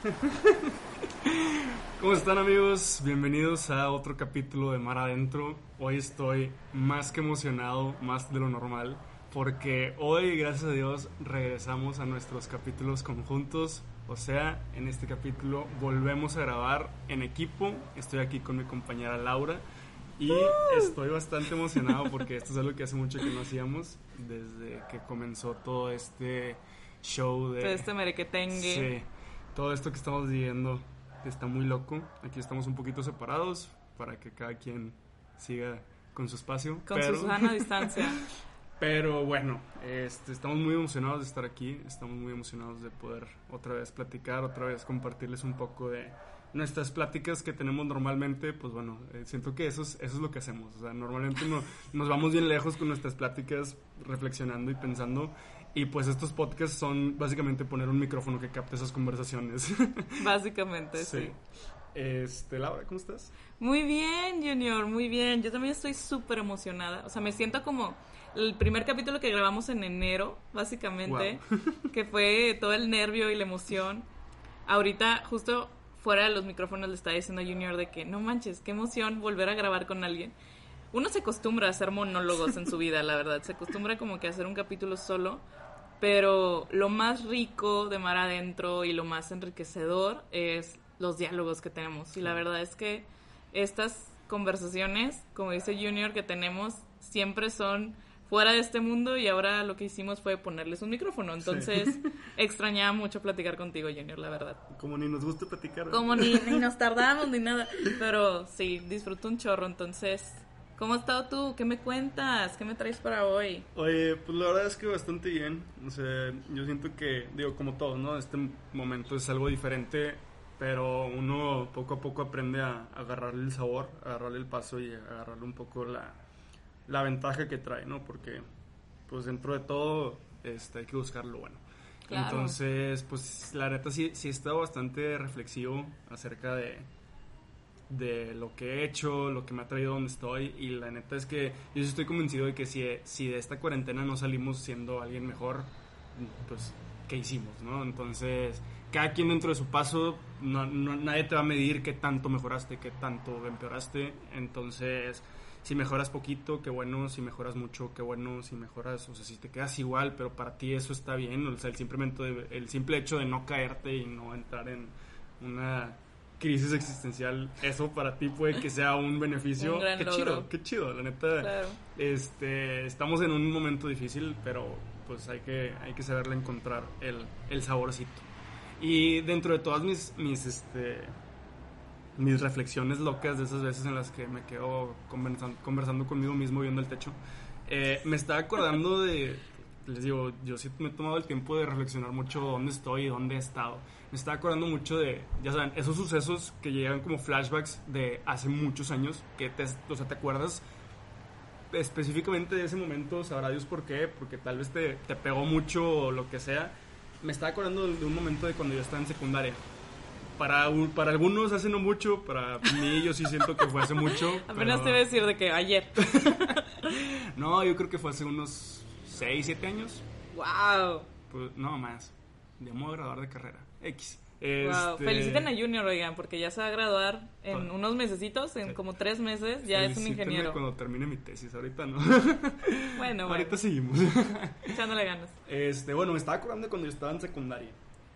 ¿Cómo están amigos? Bienvenidos a otro capítulo de Mar Adentro. Hoy estoy más que emocionado, más de lo normal, porque hoy, gracias a Dios, regresamos a nuestros capítulos conjuntos. O sea, en este capítulo volvemos a grabar en equipo. Estoy aquí con mi compañera Laura. Y estoy bastante emocionado porque esto es algo que hace mucho que no hacíamos desde que comenzó todo este show de... Todo este merequetengue. Sí, todo esto que estamos viviendo está muy loco. Aquí estamos un poquito separados para que cada quien siga con su espacio. Con su sana distancia. Pero bueno, este, estamos muy emocionados de estar aquí, estamos muy emocionados de poder otra vez platicar, otra vez compartirles un poco de nuestras pláticas que tenemos normalmente, pues bueno, eh, siento que eso es, eso es lo que hacemos. O sea, normalmente no, nos vamos bien lejos con nuestras pláticas, reflexionando y pensando. Y pues estos podcasts son básicamente poner un micrófono que capte esas conversaciones. Básicamente, sí. sí. Este, Laura, ¿cómo estás? Muy bien, Junior, muy bien. Yo también estoy súper emocionada. O sea, me siento como el primer capítulo que grabamos en enero, básicamente, que fue todo el nervio y la emoción. Ahorita, justo fuera de los micrófonos le estaba diciendo a Junior de que no manches, qué emoción volver a grabar con alguien. Uno se acostumbra a hacer monólogos en su vida, la verdad. Se acostumbra como que a hacer un capítulo solo. Pero lo más rico de Mar Adentro y lo más enriquecedor es los diálogos que tenemos. Y la verdad es que estas conversaciones, como dice Junior, que tenemos, siempre son fuera de este mundo y ahora lo que hicimos fue ponerles un micrófono. Entonces, extrañaba mucho platicar contigo, Junior, la verdad. Como ni nos gusta platicar. Como ni, nos tardamos ni nada. Pero sí, disfruto un chorro. Entonces, ¿cómo has estado tú? ¿Qué me cuentas? ¿Qué me traes para hoy? Oye, pues la verdad es que bastante bien. O sea, yo siento que, digo, como todo, ¿no? Este momento es algo diferente. Pero uno poco a poco aprende a agarrarle el sabor, a agarrarle el paso y a agarrarle un poco la, la ventaja que trae, ¿no? Porque, pues dentro de todo, este, hay que buscar lo bueno. Entonces, pues la neta sí, sí he estado bastante reflexivo acerca de, de lo que he hecho, lo que me ha traído donde estoy y la neta es que yo estoy convencido de que si, si de esta cuarentena no salimos siendo alguien mejor, pues, ¿qué hicimos, no? Entonces, cada quien dentro de su paso, no, nadie te va a medir qué tanto mejoraste, qué tanto empeoraste, entonces si mejoras poquito, qué bueno, si mejoras mucho, qué bueno, si mejoras, o sea, si te quedas igual, pero para ti eso está bien, o sea, el, simplemente, el simple hecho de no caerte y no entrar en una crisis existencial, eso para ti puede que sea un beneficio. qué chido, qué chido, la neta. Este, estamos en un momento difícil, pero pues hay que, hay que saberle encontrar el, el saborcito. Y dentro de todas mis, mis este, mis reflexiones locas de esas veces en las que me quedo conversando, conversando conmigo mismo viendo el techo, eh, me estaba acordando de, les digo, yo sí me he tomado el tiempo de reflexionar mucho dónde estoy y dónde he estado. Me estaba acordando mucho de, ya saben, esos sucesos que llegan como flashbacks de hace muchos años, que te, o sea, te acuerdas específicamente de ese momento, sabrá Dios por qué, porque tal vez te, te pegó mucho o lo que sea. Me estaba acordando de un momento de cuando yo estaba en secundaria para, para algunos hace no mucho, para mí yo sí siento que fue hace mucho. Apenas te voy a decir de que ayer. no, yo creo que fue hace unos 6, 7 años. ¡Wow! Pues no más. De modo graduar de carrera. X. Wow. Este, Feliciten a Junior, oigan, porque ya se va a graduar en unos mesecitos, en como tres meses, ya es un ingeniero. cuando termine mi tesis, ahorita no. Bueno, Ahorita seguimos. Echándole ganas. Este, bueno, me estaba acordando cuando yo estaba en secundaria.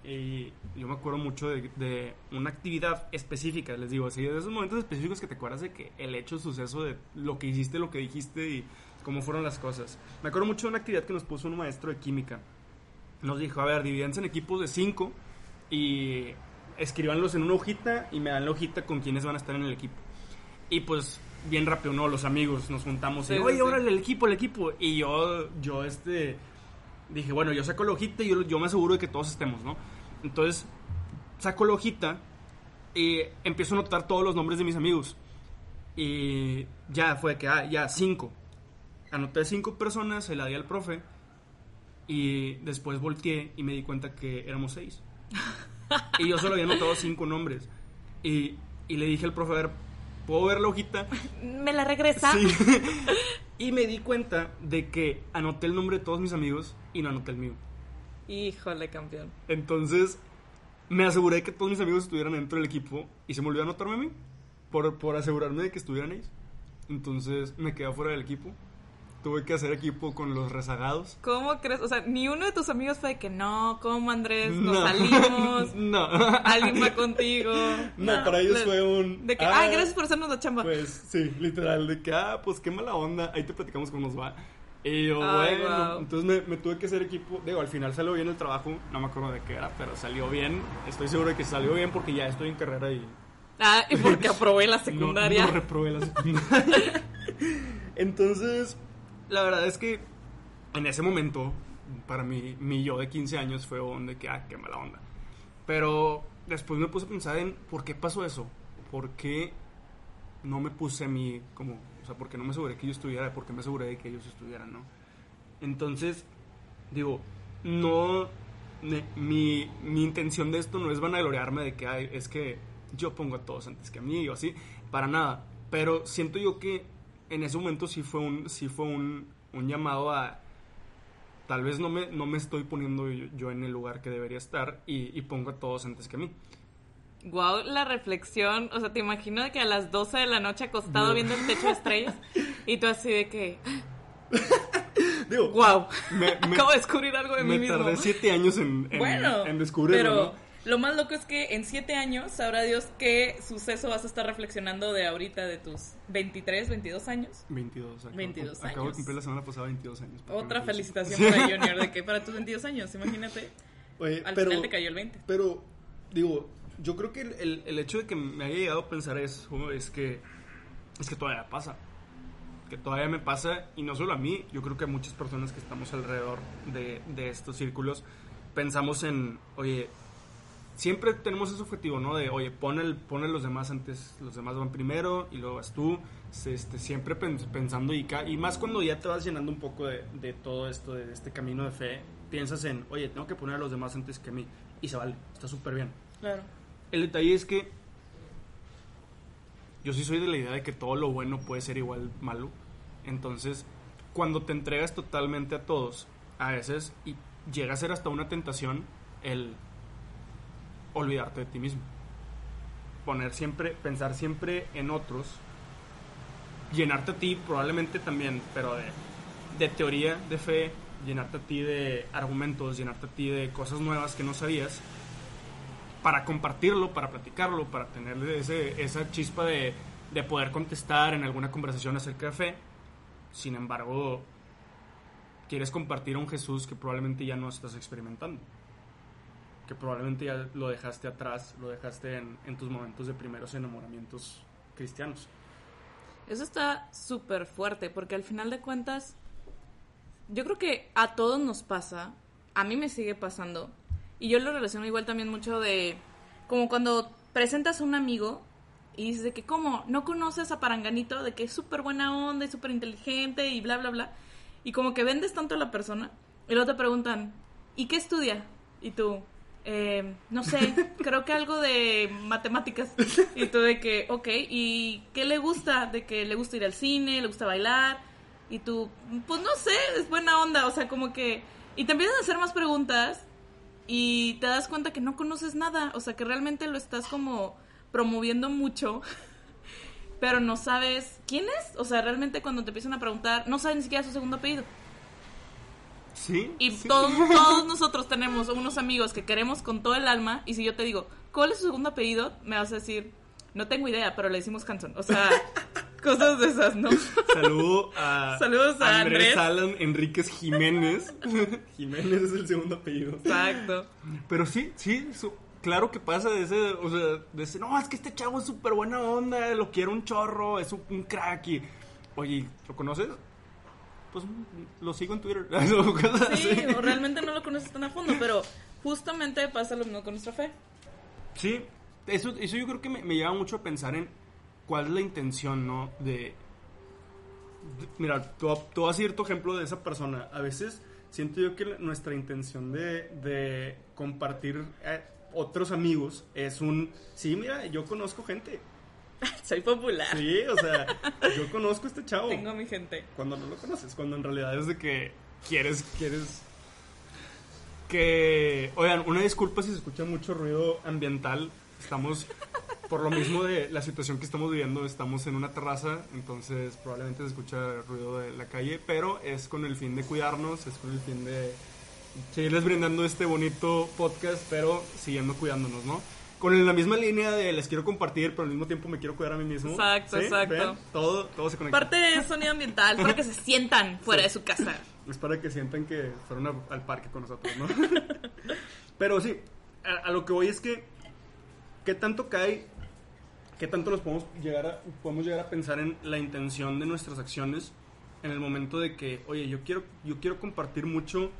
Y yo me acuerdo mucho de, una actividad específica, les digo, así, de esos momentos específicos que te acuerdas de que el hecho, suceso de lo que hiciste, lo que dijiste y cómo fueron las cosas. Me acuerdo mucho de una actividad que nos puso un maestro de química. Nos dijo, a ver, divídense en equipos de cinco y escríbanlos en una hojita y me dan la hojita con quienes van a estar en el equipo. Y pues, bien rápido, ¿no? Los amigos nos juntamos y, oye, órale, el equipo, el equipo. Y yo, yo, este, dije, bueno, yo saco la hojita y yo, yo me aseguro de que todos estemos, ¿no? Entonces, saco la hojita y empiezo a notar todos los nombres de mis amigos. Y ya fue que, ah, ya, cinco. Anoté cinco personas, se la di al profe. Y después volteé y me di cuenta que éramos seis. y yo solo había anotado cinco nombres. Y, y le dije al profe, a ver, ¿puedo ver la hojita? ¿Me la regresa? Sí. y me di cuenta de que anoté el nombre de todos mis amigos y no anoté el mío. Híjole, campeón. Entonces, me aseguré que todos mis amigos estuvieran dentro del equipo y se me olvidó anotarme a mí por, por asegurarme de que estuvieran ellos. Entonces me quedé fuera del equipo. Tuve que hacer equipo con los rezagados. ¿Cómo crees? O sea, ni uno de tus amigos fue de que no, ¿cómo Andrés? Nos salimos. no. Alguien va contigo. No, para ellos fue un. De que, ah, gracias por hacernos la chamba. Pues sí, literal, de que, ah, pues qué mala onda. Ahí te platicamos cómo nos va. Y yo, bueno, entonces me, me, tuve que hacer equipo. Digo, al final salió bien el trabajo. No me acuerdo de qué era, pero salió bien. Estoy seguro de que salió bien porque ya estoy en carrera y. Ah, y porque aprobé la secundaria. No, no reprobé la secundaria. entonces, la verdad es que en ese momento, para mí, mi yo de 15 años fue donde que, ah, qué mala onda. Pero después me puse a pensar en por qué pasó eso. ¿Por qué no me puse a mí como, o sea, por qué no me aseguré que yo estuviera, por qué me aseguré de que ellos estuvieran, ¿no? Entonces, digo, no, mi, mi intención de esto no es vanagloriarme de que ay, es que yo pongo a todos antes que a mí o así, para nada. Pero siento yo que en ese momento sí fue un, sí fue un, un llamado a tal vez no me, no me estoy poniendo yo, en el lugar que debería estar y, y, pongo a todos antes que a mí. Wow, la reflexión, o sea, te imagino que a las 12 de la noche acostado viendo el techo de estrellas y tú así de que... Digo, wow, me, acabo de descubrir algo de mí mismo. Me tardé siete años en, en, bueno, en descubrirlo, pero lo más loco es que en siete años sabrá Dios qué suceso vas a estar reflexionando de ahorita, de tus 23, 22 años. 22, acabo, 22 años. Acabo de cumplir la semana pasada 22 años. Otra felicitación para Junior, de que para tus 22 años, imagínate. Al final te cayó el 20. Pero, digo, yo creo que el, el, hecho de que me haya llegado a pensar eso es que, es que todavía pasa. Que todavía me pasa, y no solo a mí, yo creo que a muchas personas que estamos alrededor de, de estos círculos pensamos en, oye, siempre tenemos ese objetivo, ¿no? De, oye, pon, el, pon los demás antes, los demás van primero y luego vas tú. Este, siempre pensando y, y más cuando ya te vas llenando un poco de, de, todo esto, de este camino de fe, piensas en, oye, tengo que poner a los demás antes que a mí. Y se vale, está súper bien. Claro. El detalle es que yo sí soy de la idea de que todo lo bueno puede ser igual malo. Entonces, cuando te entregas totalmente a todos, a veces, y llega a ser hasta una tentación el olvidarte de ti mismo. Poner siempre, pensar siempre en otros, llenarte a ti probablemente también, pero de, de teoría, de fe, llenarte a ti de argumentos, llenarte a ti de cosas nuevas que no sabías, para compartirlo, para platicarlo, para tener ese, esa chispa de, de poder contestar en alguna conversación acerca de fe. Sin embargo, quieres compartir a un Jesús que probablemente ya no estás experimentando que probablemente ya lo dejaste atrás, lo dejaste en, tus momentos de primeros enamoramientos cristianos. Eso está súper fuerte, porque al final de cuentas, yo creo que a todos nos pasa, a mí me sigue pasando, y yo lo relaciono igual también mucho de, como cuando presentas a un amigo y dices de que, ¿cómo? ¿No conoces a Paranganito? De que es súper buena onda y súper inteligente y bla, bla, bla. Y como que vendes tanto a la persona, y luego te preguntan, ¿y qué estudia? Y tú, eh, no sé, creo que algo de matemáticas. Y tú de que, ok, ¿y qué le gusta? De que le gusta ir al cine, le gusta bailar. Y tú, pues no sé, es buena onda, o sea, como que... Y te empiezan a hacer más preguntas y te das cuenta que no conoces nada, o sea, que realmente lo estás como promoviendo mucho, pero no sabes quién es. O sea, realmente cuando te empiezan a preguntar, no sabes ni siquiera su segundo apellido. Y Todos, todos nosotros tenemos unos amigos que queremos con todo el alma. Y si yo te digo, ¿cuál es su segundo apellido? Me vas a decir, no tengo idea, pero le decimos Hanson. O sea, cosas de esas, ¿no? Saludo a Saludos a Andrés, Alan Enríquez Jiménez. Jiménez es el segundo apellido. Exacto. Pero sí, sí, claro que pasa de ese, o sea, de ese, no, es que este chavo es súper buena onda, lo quiero un chorro, es un, un crack y, oye, ¿lo conoces? Pues lo sigo en Twitter. sí, o realmente no lo conoces tan a fondo, pero justamente pasa lo mismo con nuestra fe. Sí, eso, eso yo creo que me, lleva mucho a pensar en cuál es la intención, ¿no? De... mira, tú, tú ir tu ejemplo de esa persona. A veces siento yo que nuestra intención de, de compartir eh, otros amigos es un, sí, mira, yo conozco gente Soy popular. Sí, o sea, yo conozco a este chavo. Tengo a mi gente. Cuando no lo conoces, cuando en realidad es de que quieres, quieres que, oigan, una disculpa si se escucha mucho ruido ambiental. Estamos, por lo mismo de la situación que estamos viviendo, estamos en una terraza, entonces probablemente se escucha ruido de la calle, pero es con el fin de cuidarnos, es con el fin de seguirles brindando este bonito podcast, pero siguiendo cuidándonos, ¿no? Con la misma línea de les quiero compartir, pero al mismo tiempo me quiero cuidar a mí mismo. Exacto, exacto. Todo, todo se conecta. Parte de sonido ambiental, para que se sientan fuera de su casa. Es para que sientan que fueron al parque con nosotros, ¿no? pero sí, a, lo que voy es que, ¿qué tanto cae? ¿Qué tanto nos podemos llegar, a, podemos llegar a pensar en la intención de nuestras acciones en el momento de que, oye, yo quiero, yo quiero compartir mucho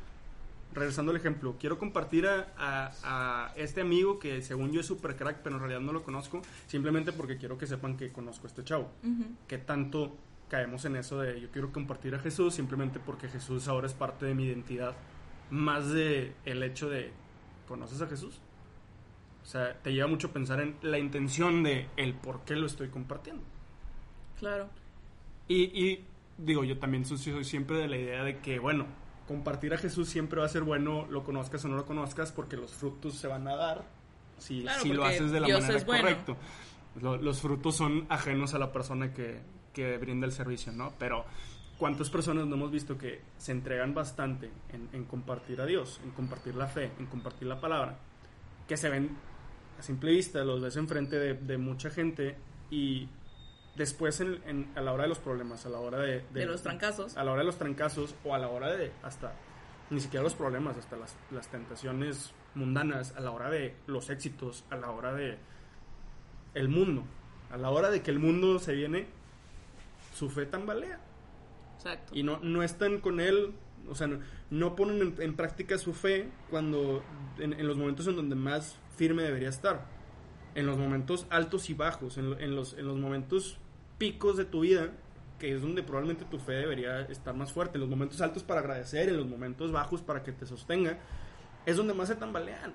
regresando al ejemplo, quiero compartir a, este amigo que según yo es super crack, pero en realidad no lo conozco, simplemente porque quiero que sepan que conozco a este chavo. Que tanto caemos en eso de yo quiero compartir a Jesús simplemente porque Jesús ahora es parte de mi identidad, más de el hecho de ¿conoces a Jesús? O sea, te lleva mucho a pensar en la intención de el por qué lo estoy compartiendo. Claro. Y, y digo, yo también soy siempre de la idea de que, bueno, compartir a Jesús siempre va a ser bueno, lo conozcas o no lo conozcas, porque los frutos se van a dar si, si lo haces de la manera correcta. los frutos son ajenos a la persona que, que, brinda el servicio, ¿no? Pero ¿cuántas personas no hemos visto que se entregan bastante en, en, compartir a Dios, en compartir la fe, en compartir la palabra, que se ven a simple vista, los ves enfrente de, de mucha gente y después en, a la hora de los problemas, a la hora de, de, los trancazos. A la hora de los trancazos o a la hora de hasta, ni siquiera los problemas, hasta las, las tentaciones mundanas, a la hora de los éxitos, a la hora de el mundo, a la hora de que el mundo se viene, su fe tambalea. Exacto. Y no, no están con él, o sea, no, ponen en, práctica su fe cuando, en, en los momentos en donde más firme debería estar en los momentos altos y bajos, en, en, los, en los momentos picos de tu vida, que es donde probablemente tu fe debería estar más fuerte, en los momentos altos para agradecer, en los momentos bajos para que te sostenga, es donde más se tambalean.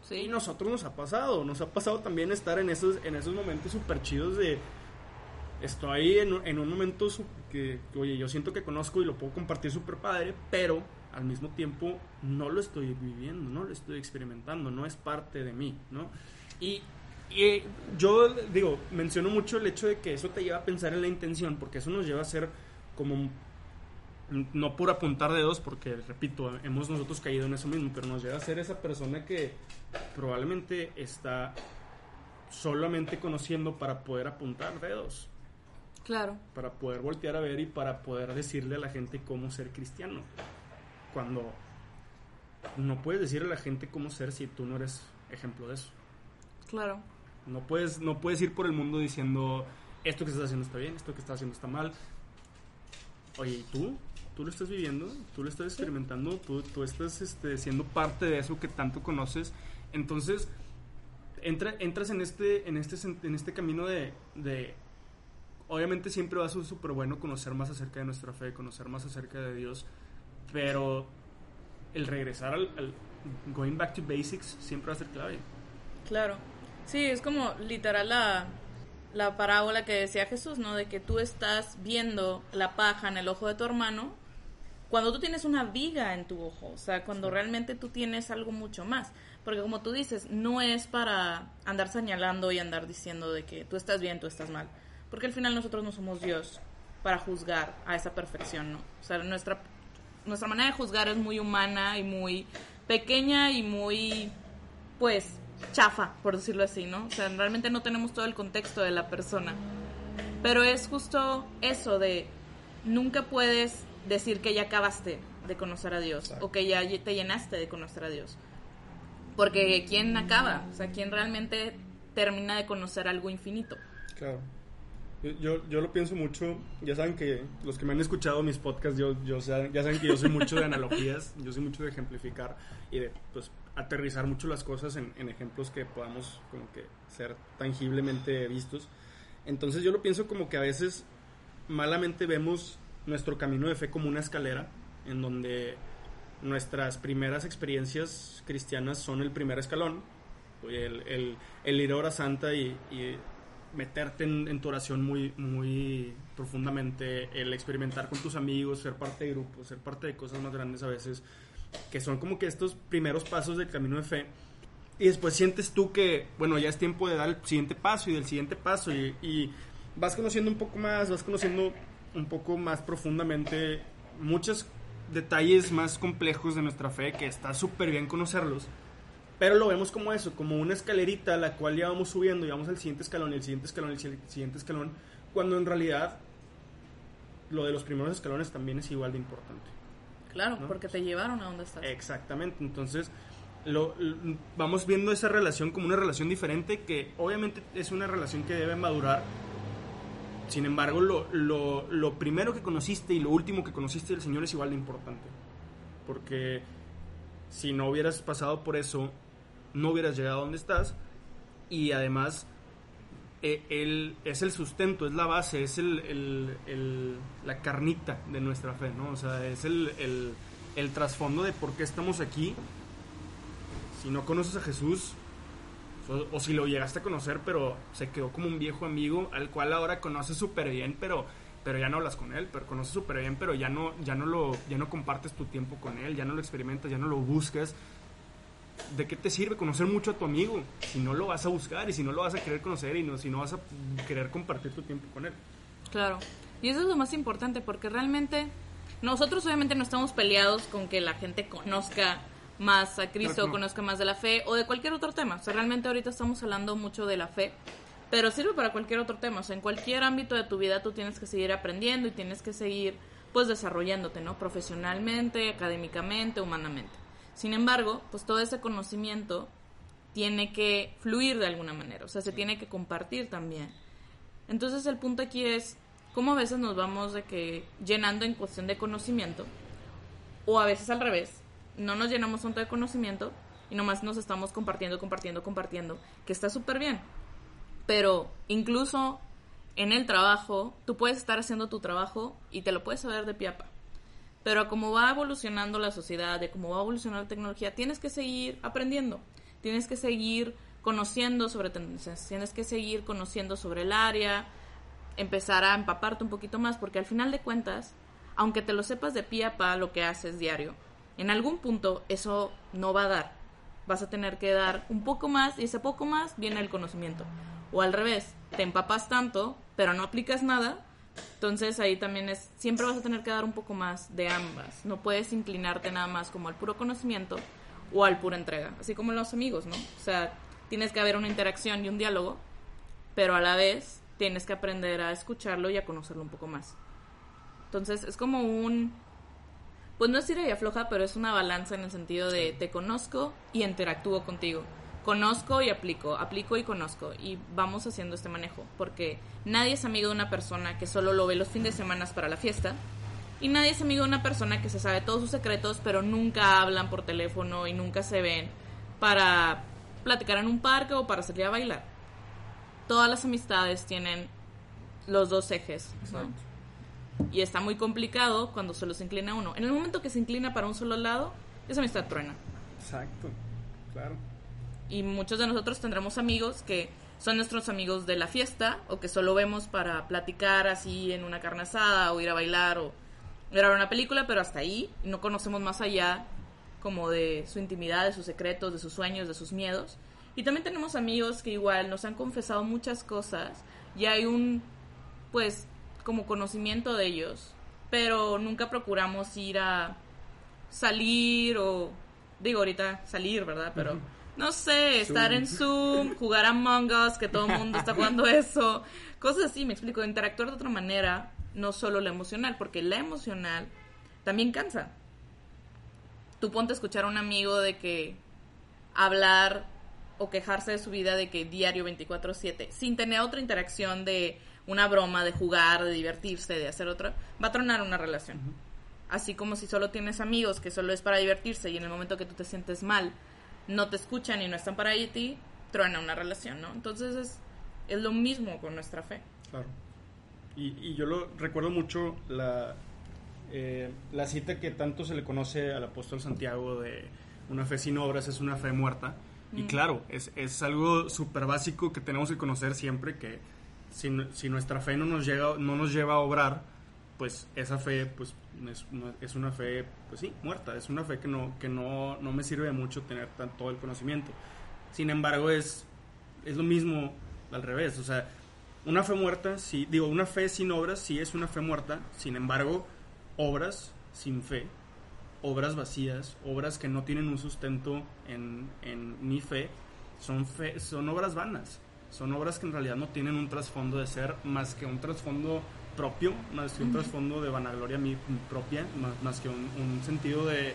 Sí. Y nosotros nos ha pasado, nos ha pasado también estar en esos, en esos momentos súper chidos de... Estoy en, en un momento que, oye, yo siento que conozco y lo puedo compartir súper padre, pero al mismo tiempo no lo estoy viviendo, no lo estoy experimentando, no es parte de mí, ¿no? Y y yo digo, menciono mucho el hecho de que eso te lleva a pensar en la intención, porque eso nos lleva a ser como, no por apuntar dedos, porque repito, hemos nosotros caído en eso mismo, pero nos lleva a ser esa persona que probablemente está solamente conociendo para poder apuntar dedos. Claro. Para poder voltear a ver y para poder decirle a la gente cómo ser cristiano. Cuando no puedes decirle a la gente cómo ser si tú no eres ejemplo de eso. Claro. No puedes, no puedes ir por el mundo diciendo esto que estás haciendo está bien, esto que estás haciendo está mal. Oye, ¿y tú? ¿Tú lo estás viviendo? ¿Tú lo estás experimentando? ¿Tú, tú estás este, siendo parte de eso que tanto conoces? Entonces, entra, entras en este, en este, en este camino de, de obviamente siempre va a ser súper bueno conocer más acerca de nuestra fe, conocer más acerca de Dios, pero el regresar al, al, going back to basics siempre va a ser clave. Claro. Sí, es como literal la, la parábola que decía Jesús, ¿no? De que tú estás viendo la paja en el ojo de tu hermano cuando tú tienes una viga en tu ojo, o sea, cuando realmente tú tienes algo mucho más. Porque como tú dices, no es para andar señalando y andar diciendo de que tú estás bien, tú estás mal. Porque al final nosotros no somos Dios para juzgar a esa perfección, ¿no? O sea, nuestra, nuestra manera de juzgar es muy humana y muy pequeña y muy, pues, chafa, por decirlo así, ¿no? O sea, realmente no tenemos todo el contexto de la persona. Pero es justo eso de nunca puedes decir que ya acabaste de conocer a Dios o que ya te llenaste de conocer a Dios. Porque ¿quién acaba? O sea, ¿quién realmente termina de conocer algo infinito? Claro. Yo, yo lo pienso mucho, ya saben que los que me han escuchado mis podcasts, yo, yo, ya saben que yo soy mucho de analogías, yo soy mucho de ejemplificar y de pues, aterrizar mucho las cosas en, ejemplos que podamos como que ser tangiblemente vistos. Entonces yo lo pienso como que a veces malamente vemos nuestro camino de fe como una escalera en donde nuestras primeras experiencias cristianas son el primer escalón, el, el, ir a hora santa y, meterte en, tu oración muy, muy profundamente, el experimentar con tus amigos, ser parte de grupos, ser parte de cosas más grandes a veces, que son como que estos primeros pasos del camino de fe. Y después sientes tú que, bueno, ya es tiempo de dar el siguiente paso y del siguiente paso y, vas conociendo un poco más, vas conociendo un poco más profundamente muchos detalles más complejos de nuestra fe, que está súper bien conocerlos pero lo vemos como eso, como una escalerita a la cual ya vamos subiendo y vamos al siguiente escalón, el siguiente escalón, el siguiente escalón, cuando en realidad lo de los primeros escalones también es igual de importante. Claro, porque te llevaron a donde estás. Exactamente, entonces lo, vamos viendo esa relación como una relación diferente que obviamente es una relación que debe madurar. Sin embargo, lo, lo, lo primero que conociste y lo último que conociste del Señor es igual de importante. Porque si no hubieras pasado por eso, no hubieras llegado a donde estás y además él e, es el sustento, es la base, es el, la carnita de nuestra fe, ¿no? O sea, es el, el, trasfondo de por qué estamos aquí. Si no conoces a Jesús, o, si lo llegaste a conocer, pero se quedó como un viejo amigo al cual ahora conoces súper bien, pero, pero ya no hablas con él, pero conoces súper bien, pero ya no, ya, no lo, ya no compartes tu tiempo con él, ya no lo experimentas, ya no lo buscas ¿de qué te sirve conocer mucho a tu amigo si no lo vas a buscar y si no lo vas a querer conocer y no, si no vas a querer compartir tu tiempo con él? Claro, y eso es lo más importante porque realmente nosotros obviamente no estamos peleados con que la gente conozca más a Cristo, conozca más de la fe o de cualquier otro tema. O sea, realmente ahorita estamos hablando mucho de la fe, pero sirve para cualquier otro tema. O sea, en cualquier ámbito de tu vida tú tienes que seguir aprendiendo y tienes que seguir pues desarrollándote, ¿no? Profesionalmente, académicamente, humanamente. Sin embargo, pues todo ese conocimiento tiene que fluir de alguna manera, o sea, se tiene que compartir también. Entonces el punto aquí es cómo a veces nos vamos de que llenando en cuestión de conocimiento, o a veces al revés, no nos llenamos tanto de conocimiento y nomás nos estamos compartiendo, compartiendo, compartiendo, que está súper bien. Pero incluso en el trabajo, tú puedes estar haciendo tu trabajo y te lo puedes saber de piapa. Pero como va evolucionando la sociedad, de cómo va evolucionando la tecnología, tienes que seguir aprendiendo, tienes que seguir conociendo sobre tendencias, tienes que seguir conociendo sobre el área, empezar a empaparte un poquito más, porque al final de cuentas, aunque te lo sepas de pie a pa lo que haces diario, en algún punto eso no va a dar. Vas a tener que dar un poco más y ese poco más viene el conocimiento. O al revés, te empapas tanto, pero no aplicas nada entonces ahí también es, siempre vas a tener que dar un poco más de ambas. No puedes inclinarte nada más como al puro conocimiento o al pura entrega, así como los amigos, ¿no? O sea, tienes que haber una interacción y un diálogo, pero a la vez tienes que aprender a escucharlo y a conocerlo un poco más. Entonces es como un, pues no es tira y afloja, pero es una balanza en el sentido de te conozco y interactúo contigo conozco y aplico, aplico y conozco y vamos haciendo este manejo, porque nadie es amigo de una persona que solo lo ve los fines de semana para la fiesta y nadie es amigo de una persona que se sabe todos sus secretos, pero nunca hablan por teléfono y nunca se ven para platicar en un parque o para salir a bailar. Todas las amistades tienen los dos ejes. Y está muy complicado cuando solo se inclina uno. En el momento que se inclina para un solo lado, esa amistad truena. Exacto, claro y muchos de nosotros tendremos amigos que son nuestros amigos de la fiesta o que solo vemos para platicar así en una carne asada o ir a bailar o ver una película, pero hasta ahí no conocemos más allá como de su intimidad, de sus secretos, de sus sueños, de sus miedos. Y también tenemos amigos que igual nos han confesado muchas cosas y hay un pues como conocimiento de ellos, pero nunca procuramos ir a salir o digo ahorita salir, ¿verdad? Pero no sé, estar en Zoom, jugar a Among Us, que todo el mundo está jugando eso, cosas así, me explico, interactuar de otra manera, no solo la emocional, porque la emocional también cansa. Tú ponte a escuchar a un amigo de que hablar o quejarse de su vida de que diario 24/7, sin tener otra interacción de una broma, de jugar, de divertirse, de hacer otra, va a tronar una relación. Así como si solo tienes amigos que solo es para divertirse y en el momento que tú te sientes mal, no te escuchan y no están para ti, truena una relación, ¿no? Entonces es, es lo mismo con nuestra fe. Claro. Y, y yo lo recuerdo mucho la, eh, la cita que tanto se le conoce al apóstol Santiago de una fe sin obras es una fe muerta. Y mm. claro, es, es algo súper básico que tenemos que conocer siempre, que si, si, nuestra fe no nos, llega, no nos lleva a obrar, pues esa fe pues es, una fe, pues sí, muerta, es una fe que no, que no, no me sirve mucho tener todo el conocimiento. Sin embargo, es, es lo mismo al revés, o sea, una fe muerta, sí, digo, una fe sin obras sí es una fe muerta, sin embargo, obras sin fe, obras vacías, obras que no tienen un sustento en, en mi fe, son, fe, son obras vanas, son obras que en realidad no tienen un trasfondo de ser más que un trasfondo propio, más que un trasfondo de vanagloria propia, más, más que un, un, sentido de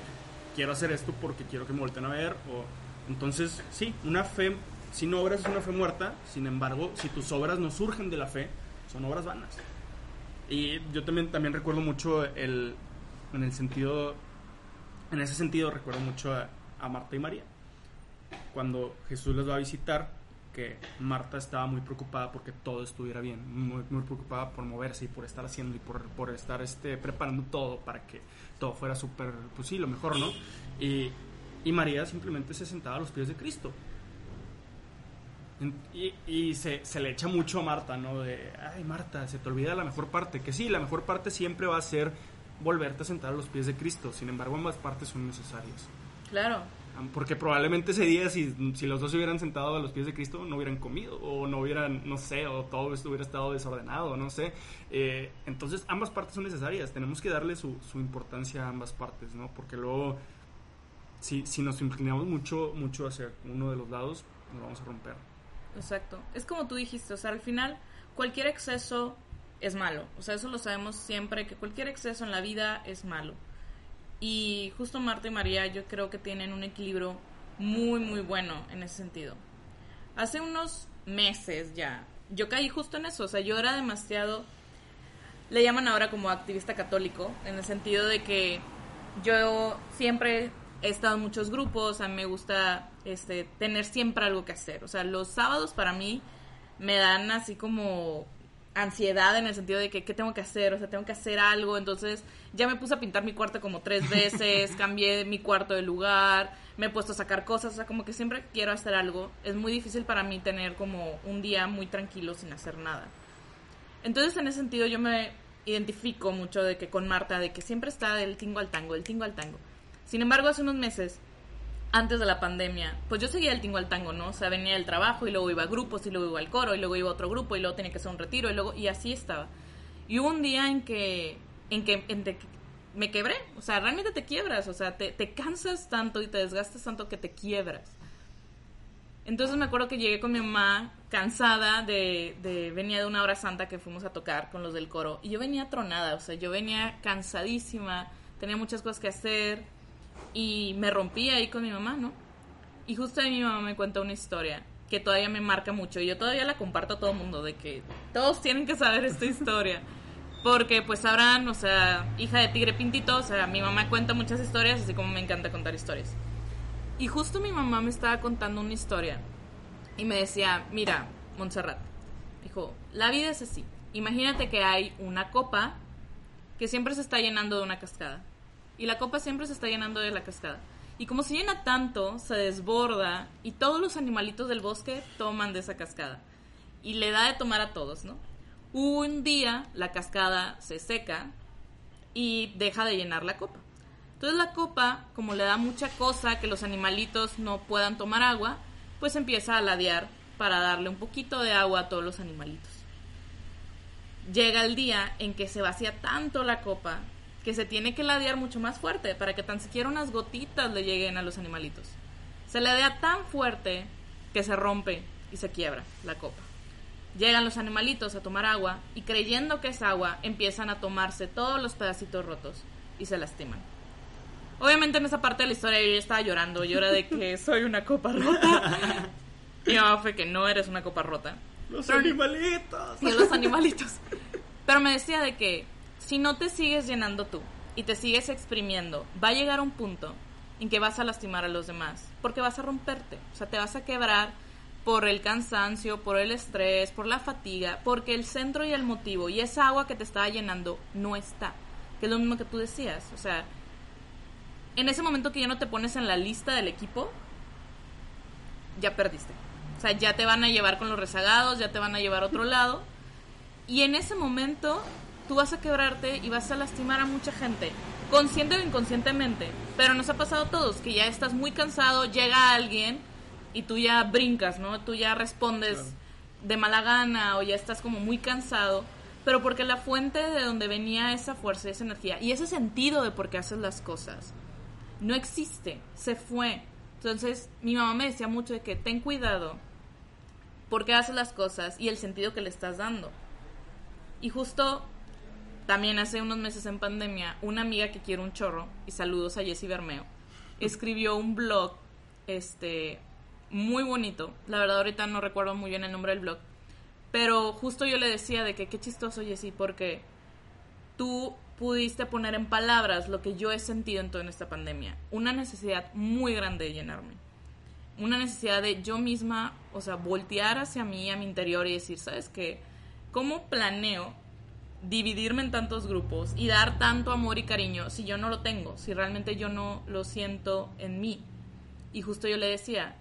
quiero hacer esto porque quiero que me volteen a ver. O, entonces, sí, una fe sin obras es una fe muerta, sin embargo, si tus obras no surgen de la fe, son obras vanas. Y yo también, también recuerdo mucho el, en el sentido, en ese sentido recuerdo mucho a, a Marta y María. Cuando Jesús les va a visitar, que Marta estaba muy preocupada porque todo estuviera bien, muy, muy preocupada por moverse y por estar haciendo y por, por estar este, preparando todo para que todo fuera súper, pues sí, lo mejor, ¿no? Y, y, María simplemente se sentaba a los pies de Cristo. Y, y se, se, le echa mucho a Marta, ¿no? De, ay, Marta, se te olvida la mejor parte, que sí, la mejor parte siempre va a ser volverte a sentar a los pies de Cristo, sin embargo ambas partes son necesarias. Claro, porque probablemente ese día, si, si, los dos se hubieran sentado a los pies de Cristo, no hubieran comido, o no hubieran, no sé, o todo esto hubiera estado desordenado, no sé. Eh, entonces, ambas partes son necesarias. Tenemos que darle su, su, importancia a ambas partes, ¿no? Porque luego, si, si nos inclinamos mucho, mucho hacia uno de los lados, nos vamos a romper. Exacto. Es como tú dijiste, o sea, al final, cualquier exceso es malo. O sea, eso lo sabemos siempre, que cualquier exceso en la vida es malo. Y justo Marta y María yo creo que tienen un equilibrio muy, muy bueno en ese sentido. Hace unos meses ya, yo caí justo en eso, o sea, yo era demasiado, le llaman ahora como activista católico, en el sentido de que yo siempre he estado en muchos grupos, a mí me gusta este, tener siempre algo que hacer, o sea, los sábados para mí me dan así como ansiedad en el sentido de que qué tengo que hacer, o sea, tengo que hacer algo, entonces ya me puse a pintar mi cuarto como tres veces, cambié mi cuarto de lugar, me he puesto a sacar cosas, o sea, como que siempre quiero hacer algo, es muy difícil para mí tener como un día muy tranquilo sin hacer nada. Entonces, en ese sentido yo me identifico mucho de que con Marta, de que siempre está del tingo al tango, del tingo al tango. Sin embargo, hace unos meses antes de la pandemia, pues yo seguía el tingo al tango, ¿no? O sea, venía del trabajo y luego iba a grupos y luego iba al coro y luego iba a otro grupo y luego tenía que hacer un retiro y luego y así estaba. Y hubo un día en que en que, me quebré, o sea, realmente te quiebras, o sea, te, te cansas tanto y te desgastas tanto que te quiebras. Entonces me acuerdo que llegué con mi mamá cansada de, de, venía de una hora santa que fuimos a tocar con los del coro y yo venía tronada, o sea, yo venía cansadísima, tenía muchas cosas que hacer y me rompí ahí con mi mamá, ¿no? Y justo ahí mi mamá me cuenta una historia que todavía me marca mucho y yo todavía la comparto a todo el mundo de que todos tienen que saber esta historia. Porque pues sabrán, o sea, hija de tigre pintito, o sea, mi mamá cuenta muchas historias, así como me encanta contar historias. Y justo mi mamá me estaba contando una historia y me decía, mira, Montserrat, dijo, la vida es así. Imagínate que hay una copa que siempre se está llenando de una cascada y la copa siempre se está llenando de la cascada. Y como se llena tanto, se desborda y todos los animalitos del bosque toman de esa cascada. Y le da de tomar a todos, ¿no? Un día la cascada se seca y deja de llenar la copa. Entonces la copa, como le da mucha cosa que los animalitos no puedan tomar agua, pues empieza a ladear para darle un poquito de agua a todos los animalitos. Llega el día en que se vacía tanto la copa que se tiene que ladear mucho más fuerte para que tan siquiera unas gotitas le lleguen a los animalitos. Se ladea tan fuerte que se rompe y se quiebra la copa. Llegan los animalitos a tomar agua y creyendo que es agua empiezan a tomarse todos los pedacitos rotos y se lastiman. Obviamente en esa parte de la historia yo estaba llorando, llora de que soy una copa rota. Mi mamá fue que no eres una copa rota. Los animalitos. Y los animalitos. Pero me decía de que si no te sigues llenando tú y te sigues exprimiendo, va a llegar un punto en que vas a lastimar a los demás, porque vas a romperte, o sea, te vas a quebrar por el cansancio, por el estrés, por la fatiga, porque el centro y el motivo y esa agua que te estaba llenando no está, que es lo mismo que tú decías, o sea, en ese momento que ya no te pones en la lista del equipo, ya perdiste. O sea, ya te van a llevar con los rezagados, ya te van a llevar a otro lado, Y en ese momento tú vas a quebrarte y vas a lastimar a mucha gente, consciente o inconscientemente. Pero nos ha pasado a todos, que ya estás muy cansado, llega alguien y tú ya brincas, ¿no? Tú ya respondes de mala gana o ya estás como muy cansado, pero porque la fuente de donde venía esa fuerza, esa energía y ese sentido de por qué haces las cosas no existe, se fue. Entonces mi mamá me decía mucho de que ten cuidado por qué haces las cosas y el sentido que le estás dando. Y justo también hace unos meses en pandemia, una amiga que quiere un chorro, y saludos a Jessie Bermeo, escribió un blog, este, muy bonito. La verdad ahorita no recuerdo muy bien el nombre del blog. Pero justo yo le decía de que qué chistoso, Jessie, porque tú pudiste poner en palabras lo que yo he sentido en toda esta pandemia. Una necesidad muy grande de llenarme. Una necesidad de yo misma, o sea, voltear hacia mí, a mi interior y decir, ¿sabes qué? ¿Cómo planeo dividirme en tantos grupos y dar tanto amor y cariño si yo no lo tengo, si realmente yo no lo siento en mí. Y justo yo le decía,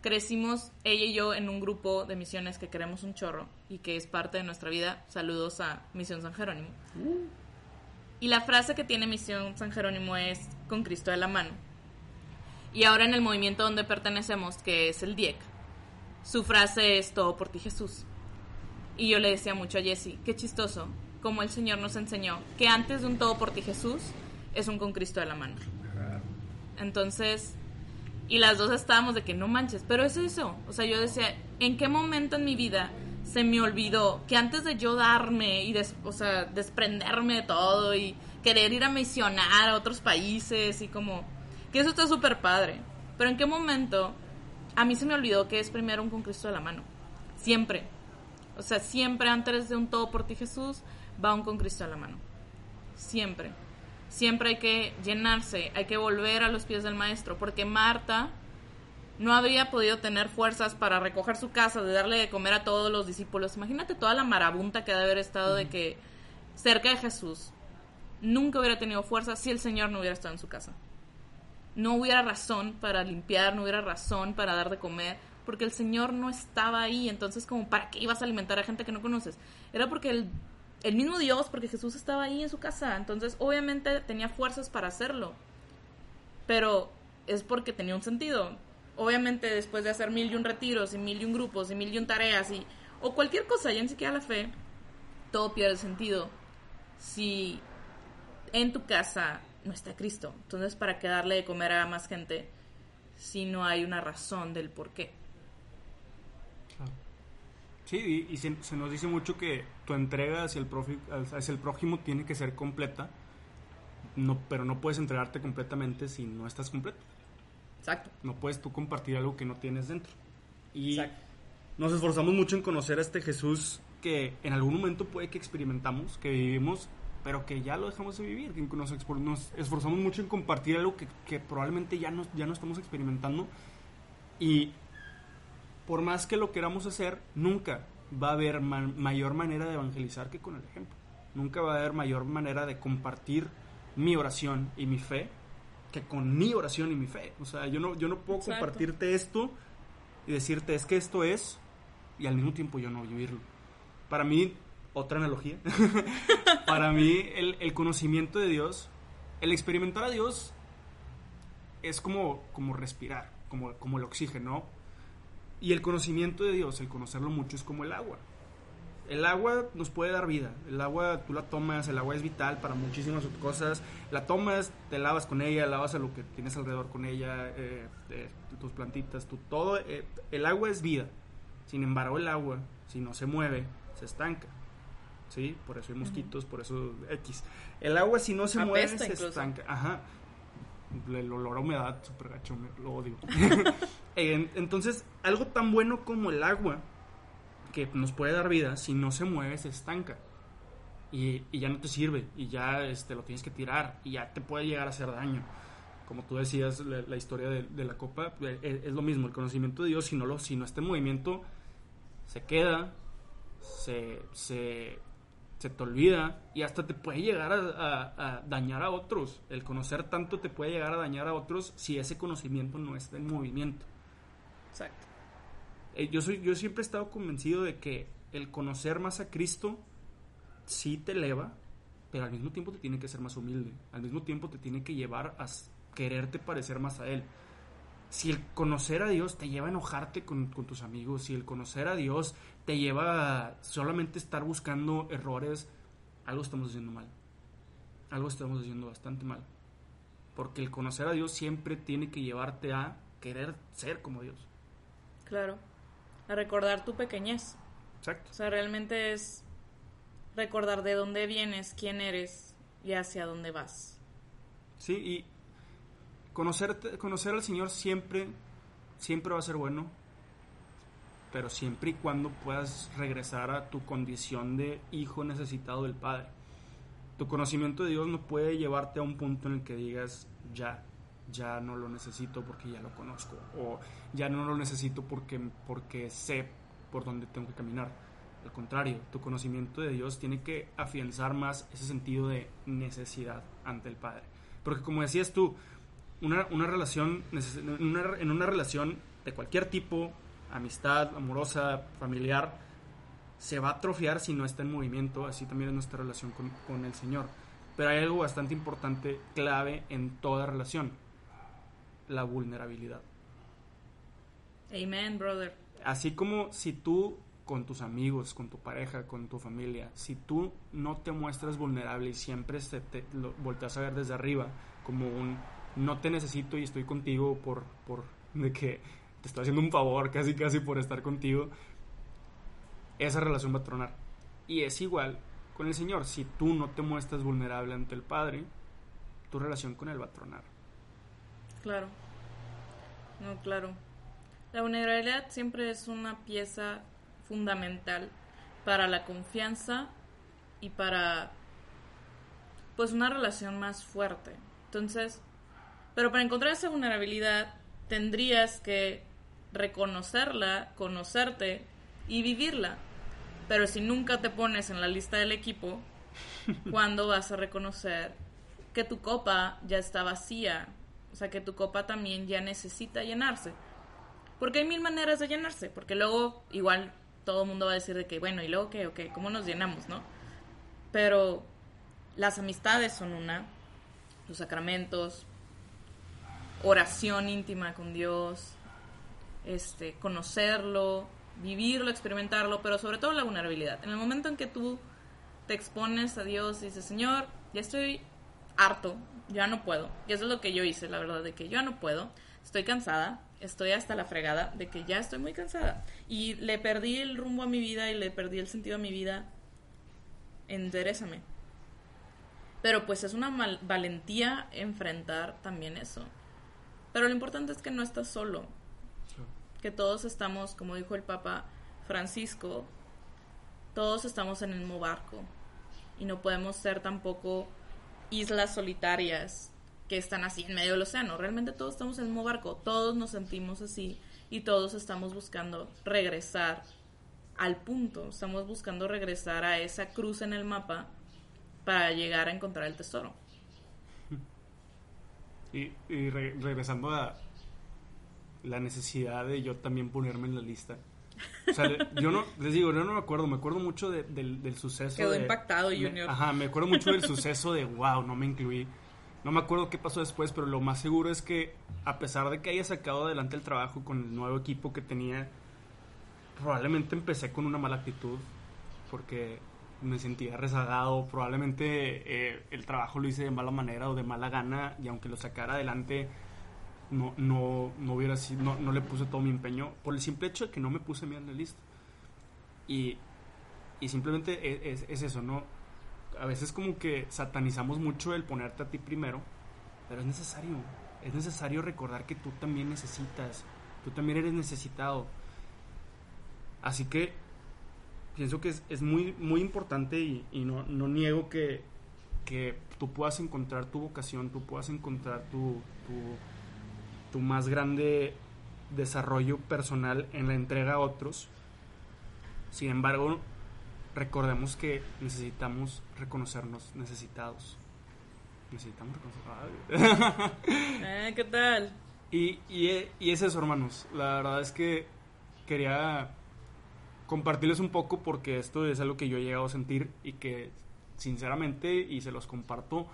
crecimos ella y yo en un grupo de misiones que queremos un chorro y que es parte de nuestra vida. Saludos a Misión San Jerónimo. Y la frase que tiene Misión San Jerónimo es con Cristo de la mano. Y ahora en el movimiento donde pertenecemos, que es el DIEC, su frase es todo por ti Jesús. Y yo le decía mucho a Jesse, qué chistoso, como el Señor nos enseñó, que antes de un todo por ti Jesús es un con Cristo de la mano. Entonces, y las dos estábamos de que no manches, pero es eso. O sea, yo decía, ¿en qué momento en mi vida se me olvidó que antes de yo darme y o sea, desprenderme de todo y querer ir a misionar a otros países y como que eso está súper padre. Pero en qué momento a mí se me olvidó que es primero un con Cristo de la mano. Siempre. O sea, siempre antes de un todo por ti Jesús, va un con Cristo a la mano. Siempre. Siempre hay que llenarse, hay que volver a los pies del maestro, porque Marta no habría podido tener fuerzas para recoger su casa, de darle de comer a todos los discípulos. Imagínate toda la marabunta que debe haber estado de que cerca de Jesús nunca hubiera tenido fuerza si el Señor no hubiera estado en su casa. No hubiera razón para limpiar, no hubiera razón para dar de comer, porque el Señor no estaba ahí. Entonces, como, ¿para qué ibas a alimentar a gente que no conoces? Era porque el el mismo Dios, porque Jesús estaba ahí en su casa, entonces obviamente tenía fuerzas para hacerlo, pero es porque tenía un sentido. Obviamente después de hacer mil y un retiros y mil y un grupos y mil y un tareas y o cualquier cosa, ya ni siquiera la fe, todo pierde sentido si en tu casa no está Cristo. Entonces, ¿para qué darle de comer a más gente si no hay una razón del por qué? Sí, y, se, nos dice mucho que tu entrega hacia el, hacia el prójimo tiene que ser completa, no, pero no puedes entregarte completamente si no estás completo. Exacto. No puedes tú compartir algo que no tienes dentro. Y nos esforzamos mucho en conocer a este Jesús que en algún momento puede que experimentamos, que vivimos, pero que ya lo dejamos de vivir. Nos, nos esforzamos mucho en compartir algo que, que probablemente ya no, ya no estamos experimentando. Y por más que lo queramos hacer, nunca va a haber mayor manera de evangelizar que con el ejemplo. Nunca va a haber mayor manera de compartir mi oración y mi fe que con mi oración y mi fe. O sea, yo no, yo no puedo compartirte esto y decirte es que esto es y al mismo tiempo yo no vivirlo. Para mí, otra analogía, para mí el, el, conocimiento de Dios, el experimentar a Dios es como, como respirar, como, como el oxígeno. Y el conocimiento de Dios, el conocerlo mucho, es como el agua. El agua nos puede dar vida. El agua tú la tomas, el agua es vital para muchísimas cosas. La tomas, te lavas con ella, lavas a lo que tienes alrededor con ella, eh, eh, tus plantitas, tu, todo. Eh, el agua es vida. Sin embargo, el agua, si no se mueve, se estanca. ¿Sí? Por eso hay mosquitos, por eso X. El agua, si no se mueve, se estanca. Ajá el olor a humedad, súper gacho, lo odio. Entonces, algo tan bueno como el agua, que nos puede dar vida, si no se mueve, se estanca. Y, ya no te sirve, y ya este, lo tienes que tirar, y ya te puede llegar a hacer daño. Como tú decías, la, historia de, la copa, e, e, es, lo mismo, el conocimiento de Dios, si no, lo, si no está en movimiento, se queda, se, se se te olvida y hasta te puede llegar a, dañar a otros. El conocer tanto te puede llegar a dañar a otros si ese conocimiento no está en movimiento. Exacto. Eh, yo, soy, yo siempre he estado convencido de que el conocer más a Cristo sí te eleva, pero al mismo tiempo te tiene que ser más humilde. Al mismo tiempo te tiene que llevar a quererte parecer más a Él. Si el conocer a Dios te lleva a enojarte con, tus amigos, si el conocer a Dios te lleva a solamente estar buscando errores, algo estamos haciendo mal. Algo estamos haciendo bastante mal. Porque el conocer a Dios siempre tiene que llevarte a querer ser como Dios. Claro. A recordar tu pequeñez. Exacto. O sea, realmente es recordar de dónde vienes, quién eres y hacia dónde vas. Sí, y conocer, conocer al Señor siempre, siempre va a ser bueno, pero siempre y cuando puedas regresar a tu condición de hijo necesitado del Padre. Tu conocimiento de Dios no puede llevarte a un punto en el que digas, ya, ya no lo necesito porque ya lo conozco, o ya no lo necesito porque, porque sé por dónde tengo que caminar al contrario, tu conocimiento de Dios tiene que afianzar más ese sentido de necesidad ante el Padre. Porque como decías tú, una, una relación, en una relación de cualquier tipo, amistad, amorosa, familiar, se va a atrofiar si no está en movimiento, así también es nuestra relación con, con el Señor. Pero hay algo bastante importante, clave en toda relación, la vulnerabilidad. Amen, brother. Así como si tú con tus amigos, con tu pareja, con tu familia, si tú no te muestras vulnerable y siempre te lo volteas a ver desde arriba como un no te necesito y estoy contigo por, por de que te estoy haciendo un favor casi casi por estar contigo, esa relación va a tronar. Y es igual con el Señor, si tú no te muestras vulnerable ante el Padre, tu relación con Él va a tronar. Claro. No, claro. La vulnerabilidad siempre es una pieza fundamental para la confianza y para pues una relación más fuerte. Entonces, pero para encontrar esa vulnerabilidad tendrías que reconocerla, conocerte y vivirla. Pero si nunca te pones en la lista del equipo, ¿cuándo vas a reconocer que tu copa ya está vacía? O sea, que tu copa también ya necesita llenarse. Porque hay mil maneras de llenarse, porque luego igual todo mundo va a decir de que, bueno, ¿y luego qué? qué? ¿Cómo nos llenamos, no? Pero las amistades son una, los sacramentos, oración íntima con Dios, este, conocerlo, vivirlo, experimentarlo, pero sobre todo la vulnerabilidad. En el momento en que tú te expones a Dios y dices, Señor, ya estoy harto, ya no puedo. Y eso es lo que yo hice, la verdad, de que ya no puedo, estoy cansada, estoy hasta la fregada de que ya estoy muy cansada. Y le perdí el rumbo a mi vida y le perdí el sentido a mi vida. Enderezame. Pero pues es una valentía enfrentar también eso. Pero lo importante es que no estás solo. Que todos estamos, como dijo el Papa Francisco, todos estamos en el mismo barco. Y no podemos ser tampoco islas solitarias que están así en medio del océano. Realmente todos estamos en el mismo barco, todos nos sentimos así y todos estamos buscando regresar al punto, estamos buscando regresar a esa cruz en el mapa para llegar a encontrar el tesoro. Y, regresando a la necesidad de yo también ponerme en la lista. O sea, yo no, les digo, yo no me acuerdo, me acuerdo mucho del, del suceso. Quedó impactado, Junior. ajá, me acuerdo mucho del suceso de, wow, no me incluí. No me acuerdo qué pasó después, pero lo más seguro es que a pesar de que haya sacado adelante el trabajo con el nuevo equipo que tenía, probablemente empecé con una mala actitud porque me sentía rezagado, probablemente eh, el trabajo lo hice de mala manera o de mala gana y aunque lo sacara adelante no, no, no hubiera sido, no, no, le puse todo mi empeño por el simple hecho de que no me puse bien en la lista. Y, y simplemente e, es, es eso, ¿no? a veces como que satanizamos mucho el ponerte a ti primero, pero es necesario, es necesario recordar que tú también necesitas, tú también eres necesitado. Así que pienso que es, muy, muy importante y, no, no, niego que, que, tú puedas encontrar tu vocación, tú puedas encontrar tu, tu, tu más grande desarrollo personal en la entrega a otros. Sin embargo, recordemos que necesitamos reconocernos necesitados. Necesitamos reconocernos. eh, ¿Qué tal? Y, y, y, es eso, hermanos. La verdad es que quería compartirles un poco porque esto es algo que yo he llegado a sentir y que sinceramente, y se los comparto,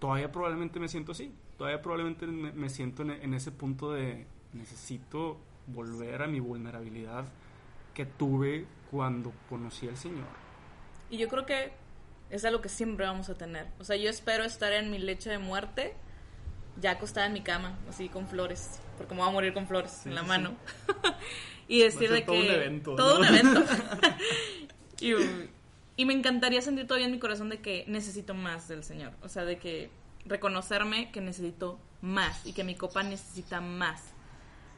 todavía probablemente me siento así. Todavía probablemente me, siento en, ese punto de necesito volver a mi vulnerabilidad que tuve cuando conocí al Señor. Y yo creo que es algo que siempre vamos a tener. O sea, yo espero estar en mi lecho de muerte, ya acostada en mi cama, así con flores, porque me voy a morir con flores en la mano. y decir de que... Todo un evento. Todo un evento. y, y me encantaría sentir todavía en mi corazón de que necesito más del Señor. O sea, de que reconocerme que necesito más y que mi copa necesita más.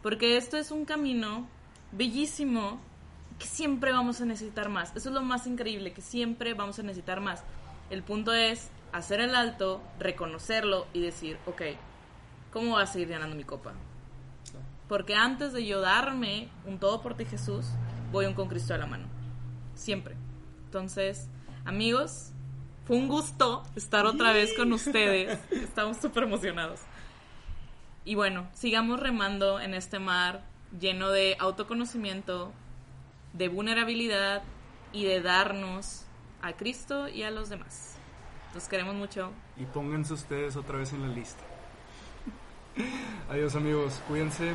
Porque esto es un camino bellísimo que siempre vamos a necesitar más. Eso es lo más increíble, que siempre vamos a necesitar más. El punto es hacer el alto, reconocerlo y decir, ok, ¿cómo va a seguir llenando mi copa? Porque antes de yo darme un todo por ti Jesús, voy un con Cristo a la mano. Siempre. Entonces, amigos, fue un gusto estar otra vez con ustedes. Estamos súper emocionados. Y bueno, sigamos remando en este mar lleno de autoconocimiento, de vulnerabilidad y de darnos a Cristo y a los demás. Los queremos mucho. Y pónganse ustedes otra vez en la lista. Adiós amigos, cuídense.